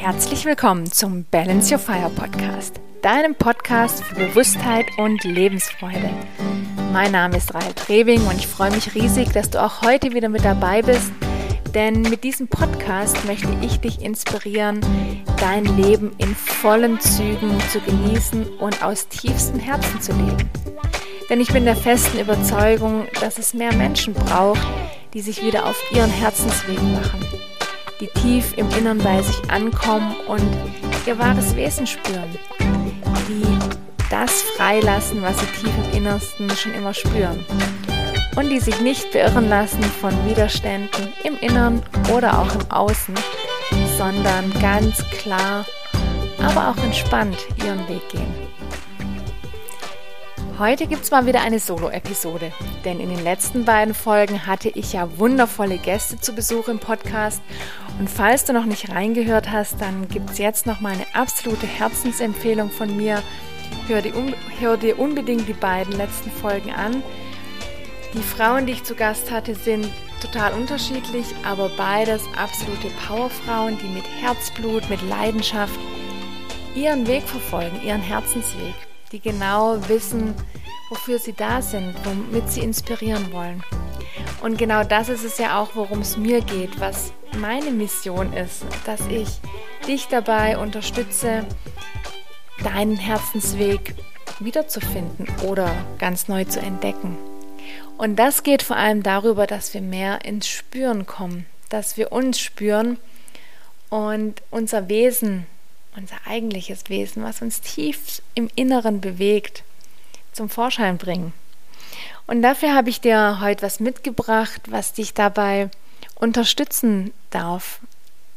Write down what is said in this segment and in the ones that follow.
Herzlich willkommen zum Balance Your Fire Podcast, deinem Podcast für Bewusstheit und Lebensfreude. Mein Name ist Rahel Treving und ich freue mich riesig, dass du auch heute wieder mit dabei bist, denn mit diesem Podcast möchte ich dich inspirieren, dein Leben in vollen Zügen zu genießen und aus tiefstem Herzen zu leben. Denn ich bin der festen Überzeugung, dass es mehr Menschen braucht, die sich wieder auf ihren Herzensweg machen die tief im Innern bei sich ankommen und ihr wahres Wesen spüren, die das freilassen, was sie tief im Innersten schon immer spüren und die sich nicht beirren lassen von Widerständen im Innern oder auch im Außen, sondern ganz klar, aber auch entspannt ihren Weg gehen. Heute gibt es mal wieder eine Solo-Episode, denn in den letzten beiden Folgen hatte ich ja wundervolle Gäste zu Besuch im Podcast. Und falls du noch nicht reingehört hast, dann gibt es jetzt noch mal eine absolute Herzensempfehlung von mir. Hör dir, hör dir unbedingt die beiden letzten Folgen an. Die Frauen, die ich zu Gast hatte, sind total unterschiedlich, aber beides absolute Powerfrauen, die mit Herzblut, mit Leidenschaft ihren Weg verfolgen, ihren Herzensweg die genau wissen, wofür sie da sind, womit sie inspirieren wollen. Und genau das ist es ja auch, worum es mir geht, was meine Mission ist, dass ich dich dabei unterstütze, deinen Herzensweg wiederzufinden oder ganz neu zu entdecken. Und das geht vor allem darüber, dass wir mehr ins Spüren kommen, dass wir uns spüren und unser Wesen unser eigentliches Wesen, was uns tief im Inneren bewegt, zum Vorschein bringen. Und dafür habe ich dir heute was mitgebracht, was dich dabei unterstützen darf,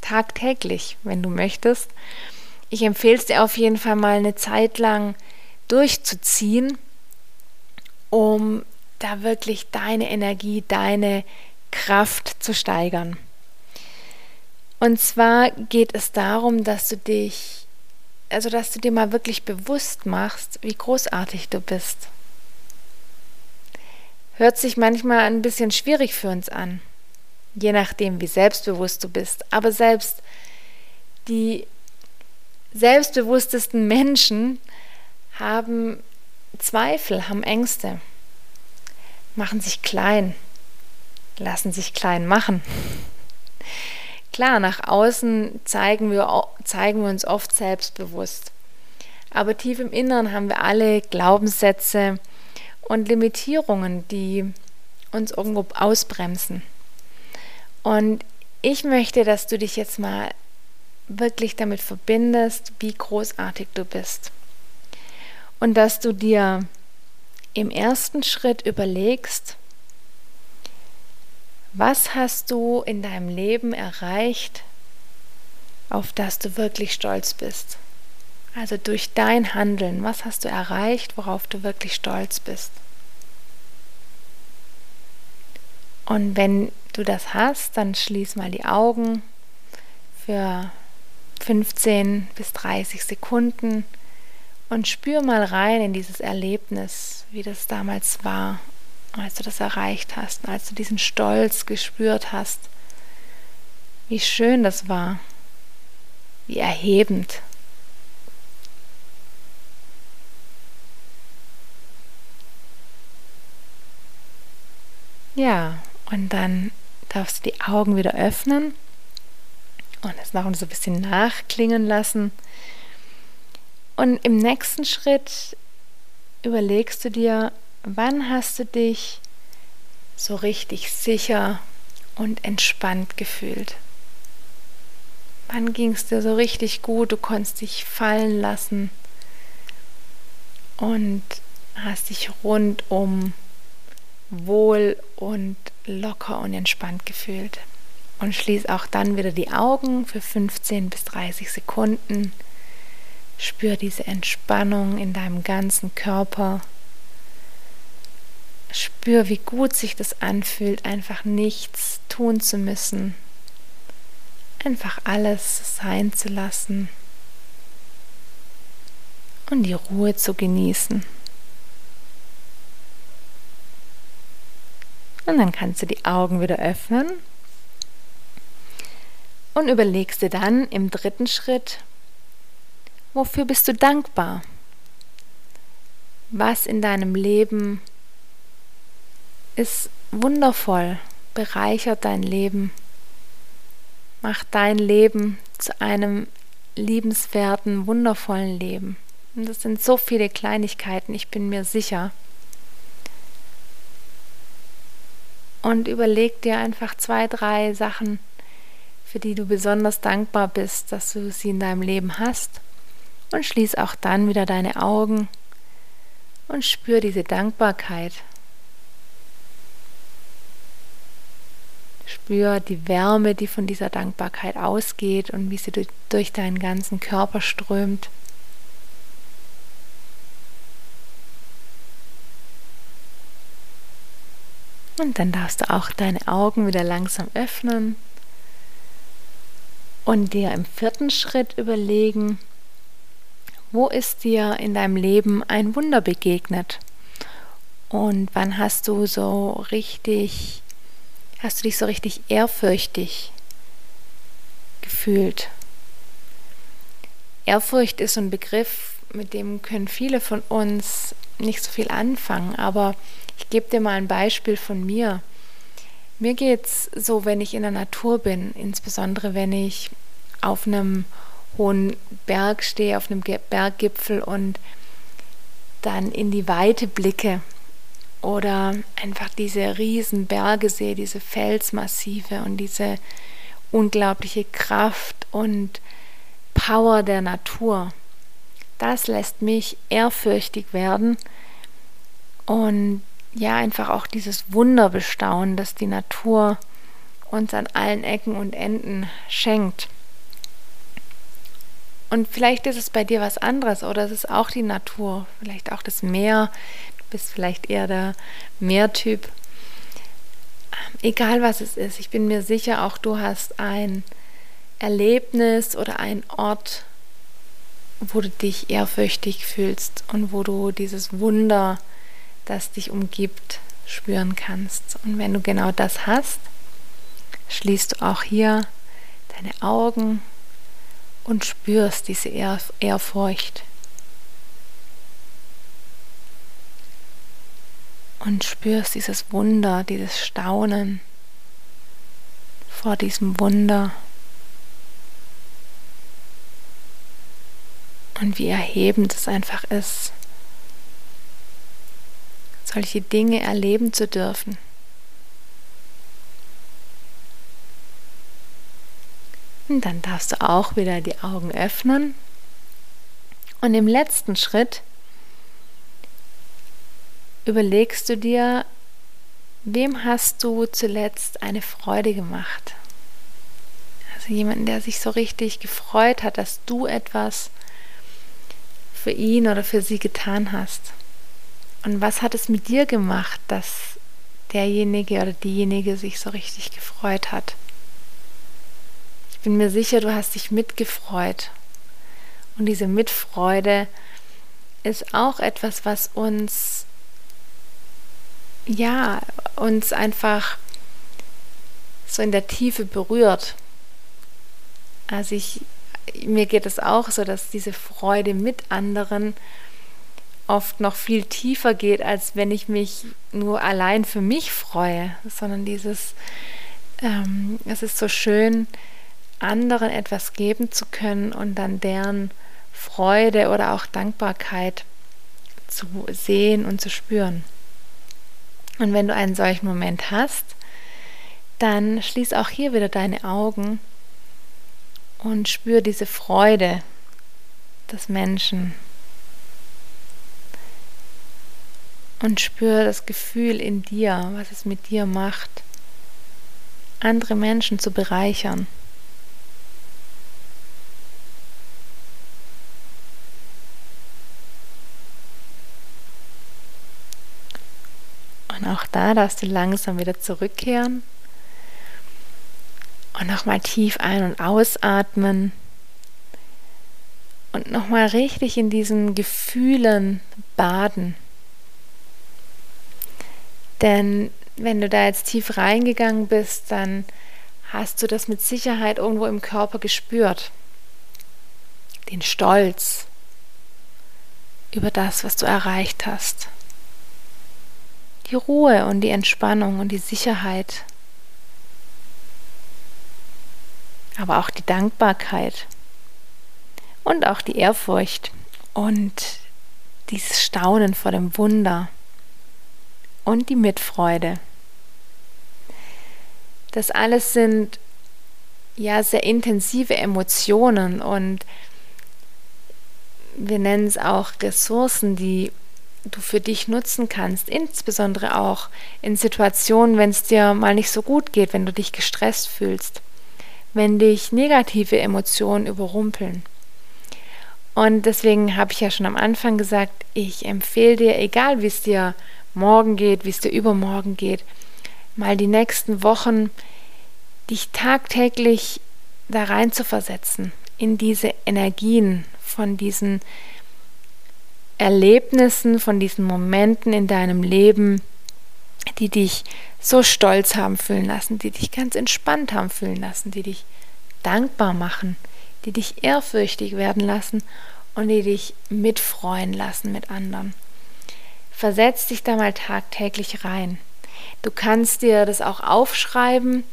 tagtäglich, wenn du möchtest. Ich empfehle es dir auf jeden Fall mal eine Zeit lang durchzuziehen, um da wirklich deine Energie, deine Kraft zu steigern. Und zwar geht es darum, dass du dich, also dass du dir mal wirklich bewusst machst, wie großartig du bist. Hört sich manchmal ein bisschen schwierig für uns an, je nachdem, wie selbstbewusst du bist. Aber selbst die selbstbewusstesten Menschen haben Zweifel, haben Ängste, machen sich klein, lassen sich klein machen. Klar, nach außen zeigen wir, zeigen wir uns oft selbstbewusst. Aber tief im Inneren haben wir alle Glaubenssätze und Limitierungen, die uns irgendwo ausbremsen. Und ich möchte, dass du dich jetzt mal wirklich damit verbindest, wie großartig du bist. Und dass du dir im ersten Schritt überlegst, was hast du in deinem Leben erreicht, auf das du wirklich stolz bist? Also durch dein Handeln, was hast du erreicht, worauf du wirklich stolz bist? Und wenn du das hast, dann schließ mal die Augen für 15 bis 30 Sekunden und spür mal rein in dieses Erlebnis, wie das damals war als du das erreicht hast, als du diesen Stolz gespürt hast, wie schön das war, wie erhebend. Ja, und dann darfst du die Augen wieder öffnen und es noch so ein bisschen nachklingen lassen. Und im nächsten Schritt überlegst du dir, Wann hast du dich so richtig sicher und entspannt gefühlt? Wann ging es dir so richtig gut? Du konntest dich fallen lassen und hast dich rundum wohl und locker und entspannt gefühlt. Und schließ auch dann wieder die Augen für 15 bis 30 Sekunden. Spür diese Entspannung in deinem ganzen Körper. Spür, wie gut sich das anfühlt, einfach nichts tun zu müssen. Einfach alles sein zu lassen und die Ruhe zu genießen. Und dann kannst du die Augen wieder öffnen. Und überlegst dir dann im dritten Schritt, wofür bist du dankbar? Was in deinem Leben ist wundervoll, bereichert dein Leben, macht dein Leben zu einem liebenswerten, wundervollen Leben. Und das sind so viele Kleinigkeiten, ich bin mir sicher. Und überleg dir einfach zwei, drei Sachen, für die du besonders dankbar bist, dass du sie in deinem Leben hast. Und schließ auch dann wieder deine Augen und spür diese Dankbarkeit. Spür die Wärme, die von dieser Dankbarkeit ausgeht und wie sie durch deinen ganzen Körper strömt. Und dann darfst du auch deine Augen wieder langsam öffnen und dir im vierten Schritt überlegen, wo ist dir in deinem Leben ein Wunder begegnet? Und wann hast du so richtig, hast du dich so richtig ehrfürchtig gefühlt? Ehrfurcht ist so ein Begriff, mit dem können viele von uns nicht so viel anfangen, aber ich gebe dir mal ein Beispiel von mir. Mir geht es so, wenn ich in der Natur bin, insbesondere wenn ich auf einem hohen Berg stehe, auf einem Berggipfel und dann in die Weite blicke oder einfach diese riesen Berge sehe, diese Felsmassive und diese unglaubliche Kraft und Power der Natur. Das lässt mich ehrfürchtig werden und ja, einfach auch dieses Wunder bestaunen, das die Natur uns an allen Ecken und Enden schenkt. Und vielleicht ist es bei dir was anderes oder es ist auch die Natur, vielleicht auch das Meer. Bist vielleicht eher der Meertyp. Egal was es ist, ich bin mir sicher, auch du hast ein Erlebnis oder einen Ort, wo du dich ehrfürchtig fühlst und wo du dieses Wunder, das dich umgibt, spüren kannst. Und wenn du genau das hast, schließt du auch hier deine Augen und spürst diese Ehr Ehrfurcht. Und spürst dieses Wunder, dieses Staunen vor diesem Wunder. Und wie erhebend es einfach ist, solche Dinge erleben zu dürfen. Und dann darfst du auch wieder die Augen öffnen. Und im letzten Schritt überlegst du dir, wem hast du zuletzt eine Freude gemacht? Also jemanden, der sich so richtig gefreut hat, dass du etwas für ihn oder für sie getan hast. Und was hat es mit dir gemacht, dass derjenige oder diejenige sich so richtig gefreut hat? bin mir sicher, du hast dich mitgefreut. Und diese Mitfreude ist auch etwas, was uns, ja, uns einfach so in der Tiefe berührt. Also ich, mir geht es auch so, dass diese Freude mit anderen oft noch viel tiefer geht, als wenn ich mich nur allein für mich freue, sondern dieses, ähm, es ist so schön, anderen etwas geben zu können und dann deren Freude oder auch Dankbarkeit zu sehen und zu spüren. Und wenn du einen solchen Moment hast, dann schließ auch hier wieder deine Augen und spür diese Freude des Menschen. Und spür das Gefühl in dir, was es mit dir macht, andere Menschen zu bereichern. Und auch da darfst du langsam wieder zurückkehren und nochmal tief ein- und ausatmen und nochmal richtig in diesen Gefühlen baden. Denn wenn du da jetzt tief reingegangen bist, dann hast du das mit Sicherheit irgendwo im Körper gespürt. Den Stolz über das, was du erreicht hast. Die Ruhe und die Entspannung und die Sicherheit. Aber auch die Dankbarkeit und auch die Ehrfurcht und dieses Staunen vor dem Wunder und die Mitfreude. Das alles sind ja sehr intensive Emotionen und wir nennen es auch Ressourcen, die du für dich nutzen kannst, insbesondere auch in Situationen, wenn es dir mal nicht so gut geht, wenn du dich gestresst fühlst, wenn dich negative Emotionen überrumpeln. Und deswegen habe ich ja schon am Anfang gesagt, ich empfehle dir, egal wie es dir morgen geht, wie es dir übermorgen geht, mal die nächsten Wochen dich tagtäglich da rein zu versetzen, in diese Energien von diesen Erlebnissen, von diesen Momenten in deinem Leben, die dich so stolz haben fühlen lassen, die dich ganz entspannt haben fühlen lassen, die dich dankbar machen, die dich ehrfürchtig werden lassen und die dich mitfreuen lassen mit anderen. Versetz dich da mal tagtäglich rein. Du kannst dir das auch aufschreiben.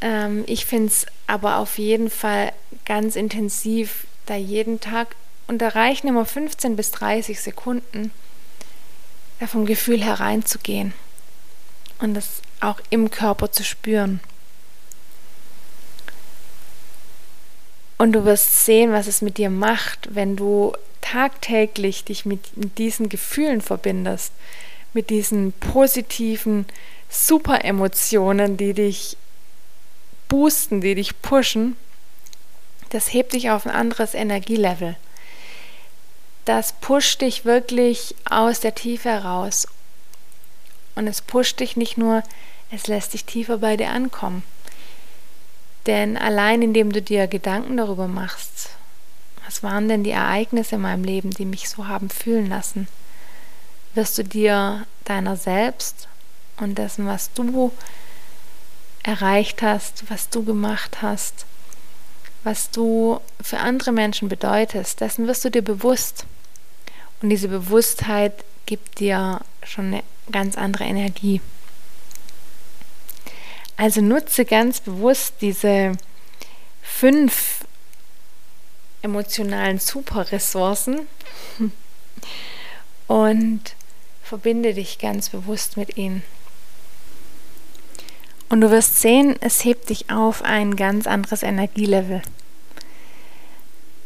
Ähm, ich finde es aber auf jeden Fall ganz intensiv, da jeden Tag, und da reichen immer 15 bis 30 Sekunden, da vom Gefühl hereinzugehen und das auch im Körper zu spüren. Und du wirst sehen, was es mit dir macht, wenn du tagtäglich dich mit diesen Gefühlen verbindest, mit diesen positiven Super-Emotionen, die dich boosten, die dich pushen. Das hebt dich auf ein anderes Energielevel. Das pusht dich wirklich aus der Tiefe heraus. Und es pusht dich nicht nur, es lässt dich tiefer bei dir ankommen. Denn allein indem du dir Gedanken darüber machst, was waren denn die Ereignisse in meinem Leben, die mich so haben fühlen lassen, wirst du dir deiner selbst und dessen, was du erreicht hast, was du gemacht hast, was du für andere Menschen bedeutest, dessen wirst du dir bewusst. Und diese Bewusstheit gibt dir schon eine ganz andere Energie. Also nutze ganz bewusst diese fünf emotionalen Superressourcen und verbinde dich ganz bewusst mit ihnen. Und du wirst sehen, es hebt dich auf ein ganz anderes Energielevel.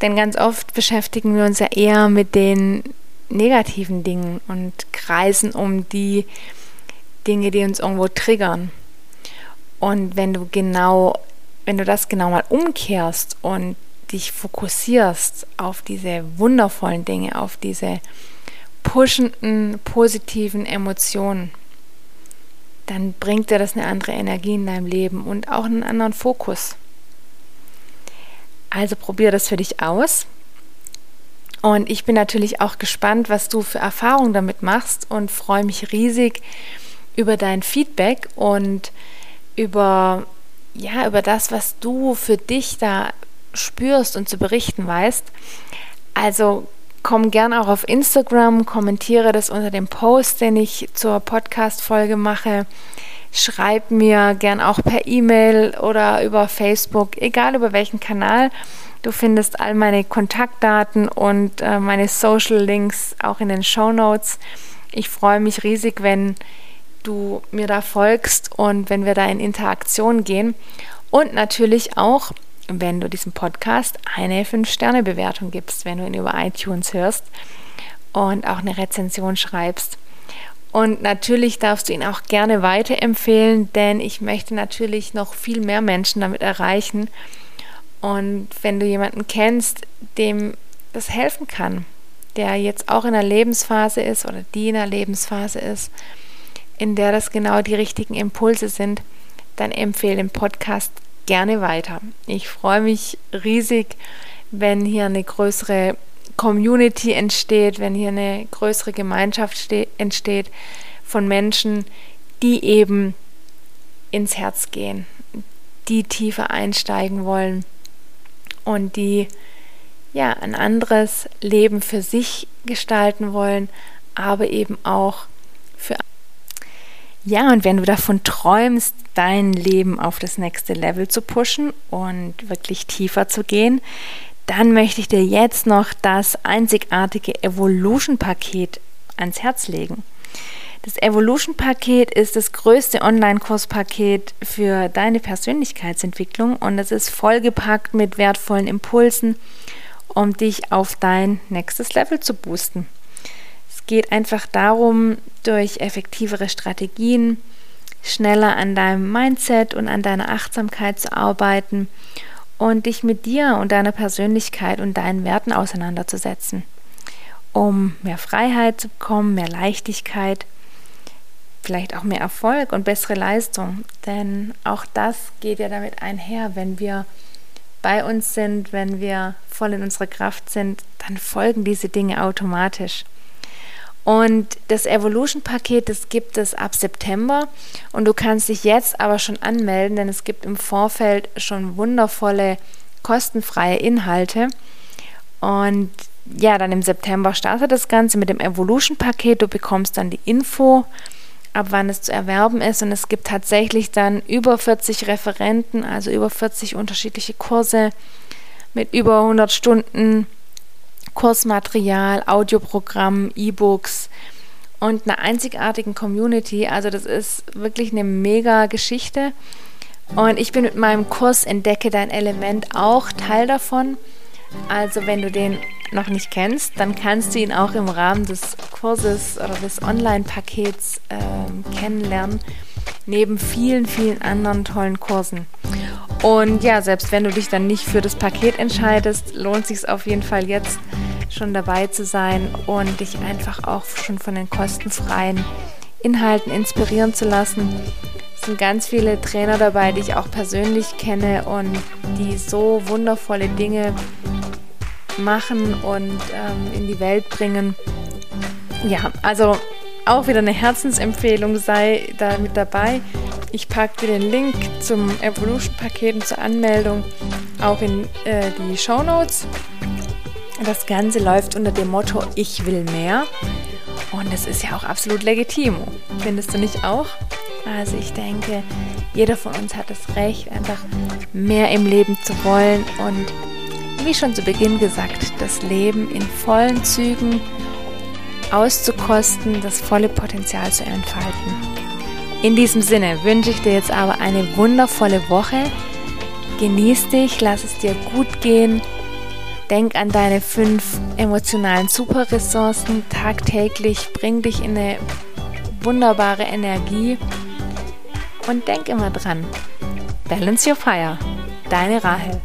Denn ganz oft beschäftigen wir uns ja eher mit den negativen Dingen und kreisen um die Dinge, die uns irgendwo triggern. Und wenn du genau, wenn du das genau mal umkehrst und dich fokussierst auf diese wundervollen Dinge, auf diese pushenden, positiven Emotionen, dann bringt dir das eine andere Energie in deinem Leben und auch einen anderen Fokus. Also probier das für dich aus. Und ich bin natürlich auch gespannt, was du für Erfahrungen damit machst und freue mich riesig über dein Feedback und über, ja, über das, was du für dich da spürst und zu berichten weißt. Also komm gern auch auf Instagram, kommentiere das unter dem Post, den ich zur Podcast-Folge mache. Schreib mir gern auch per E-Mail oder über Facebook, egal über welchen Kanal. Du findest all meine Kontaktdaten und äh, meine Social Links auch in den Show Notes. Ich freue mich riesig, wenn du mir da folgst und wenn wir da in Interaktion gehen. Und natürlich auch, wenn du diesem Podcast eine 5-Sterne-Bewertung gibst, wenn du ihn über iTunes hörst und auch eine Rezension schreibst. Und natürlich darfst du ihn auch gerne weiterempfehlen, denn ich möchte natürlich noch viel mehr Menschen damit erreichen. Und wenn du jemanden kennst, dem das helfen kann, der jetzt auch in einer Lebensphase ist oder die in einer Lebensphase ist, in der das genau die richtigen Impulse sind, dann empfehle den Podcast gerne weiter. Ich freue mich riesig, wenn hier eine größere Community entsteht, wenn hier eine größere Gemeinschaft entsteht von Menschen, die eben ins Herz gehen, die tiefer einsteigen wollen und die ja ein anderes Leben für sich gestalten wollen, aber eben auch für ja, und wenn du davon träumst, dein Leben auf das nächste Level zu pushen und wirklich tiefer zu gehen, dann möchte ich dir jetzt noch das einzigartige Evolution-Paket ans Herz legen. Das Evolution-Paket ist das größte Online-Kurspaket für deine Persönlichkeitsentwicklung und es ist vollgepackt mit wertvollen Impulsen, um dich auf dein nächstes Level zu boosten. Es geht einfach darum, durch effektivere Strategien schneller an deinem Mindset und an deiner Achtsamkeit zu arbeiten und dich mit dir und deiner Persönlichkeit und deinen Werten auseinanderzusetzen, um mehr Freiheit zu bekommen, mehr Leichtigkeit vielleicht auch mehr Erfolg und bessere Leistung. Denn auch das geht ja damit einher, wenn wir bei uns sind, wenn wir voll in unserer Kraft sind, dann folgen diese Dinge automatisch. Und das Evolution-Paket, das gibt es ab September und du kannst dich jetzt aber schon anmelden, denn es gibt im Vorfeld schon wundervolle kostenfreie Inhalte. Und ja, dann im September startet das Ganze mit dem Evolution-Paket. Du bekommst dann die Info ab wann es zu erwerben ist. Und es gibt tatsächlich dann über 40 Referenten, also über 40 unterschiedliche Kurse mit über 100 Stunden Kursmaterial, Audioprogramm, E-Books und einer einzigartigen Community. Also das ist wirklich eine mega Geschichte. Und ich bin mit meinem Kurs Entdecke dein Element auch Teil davon. Also wenn du den noch nicht kennst, dann kannst du ihn auch im Rahmen des Kurses oder des Online-Pakets äh, kennenlernen, neben vielen, vielen anderen tollen Kursen. Und ja, selbst wenn du dich dann nicht für das Paket entscheidest, lohnt sich auf jeden Fall jetzt schon dabei zu sein und dich einfach auch schon von den kostenfreien Inhalten inspirieren zu lassen. Es sind ganz viele Trainer dabei, die ich auch persönlich kenne und die so wundervolle Dinge machen und ähm, in die Welt bringen. Ja, also auch wieder eine Herzensempfehlung, sei da mit dabei. Ich packe dir den Link zum Evolution-Paket und zur Anmeldung auch in äh, die Show Notes. Das Ganze läuft unter dem Motto Ich will mehr. Und es ist ja auch absolut legitim. Findest du nicht auch? Also ich denke, jeder von uns hat das Recht, einfach mehr im Leben zu wollen und wie schon zu Beginn gesagt, das Leben in vollen Zügen auszukosten, das volle Potenzial zu entfalten. In diesem Sinne wünsche ich dir jetzt aber eine wundervolle Woche. Genieß dich, lass es dir gut gehen. Denk an deine fünf emotionalen Superressourcen tagtäglich. Bring dich in eine wunderbare Energie. Und denk immer dran. Balance your fire. Deine Rahel.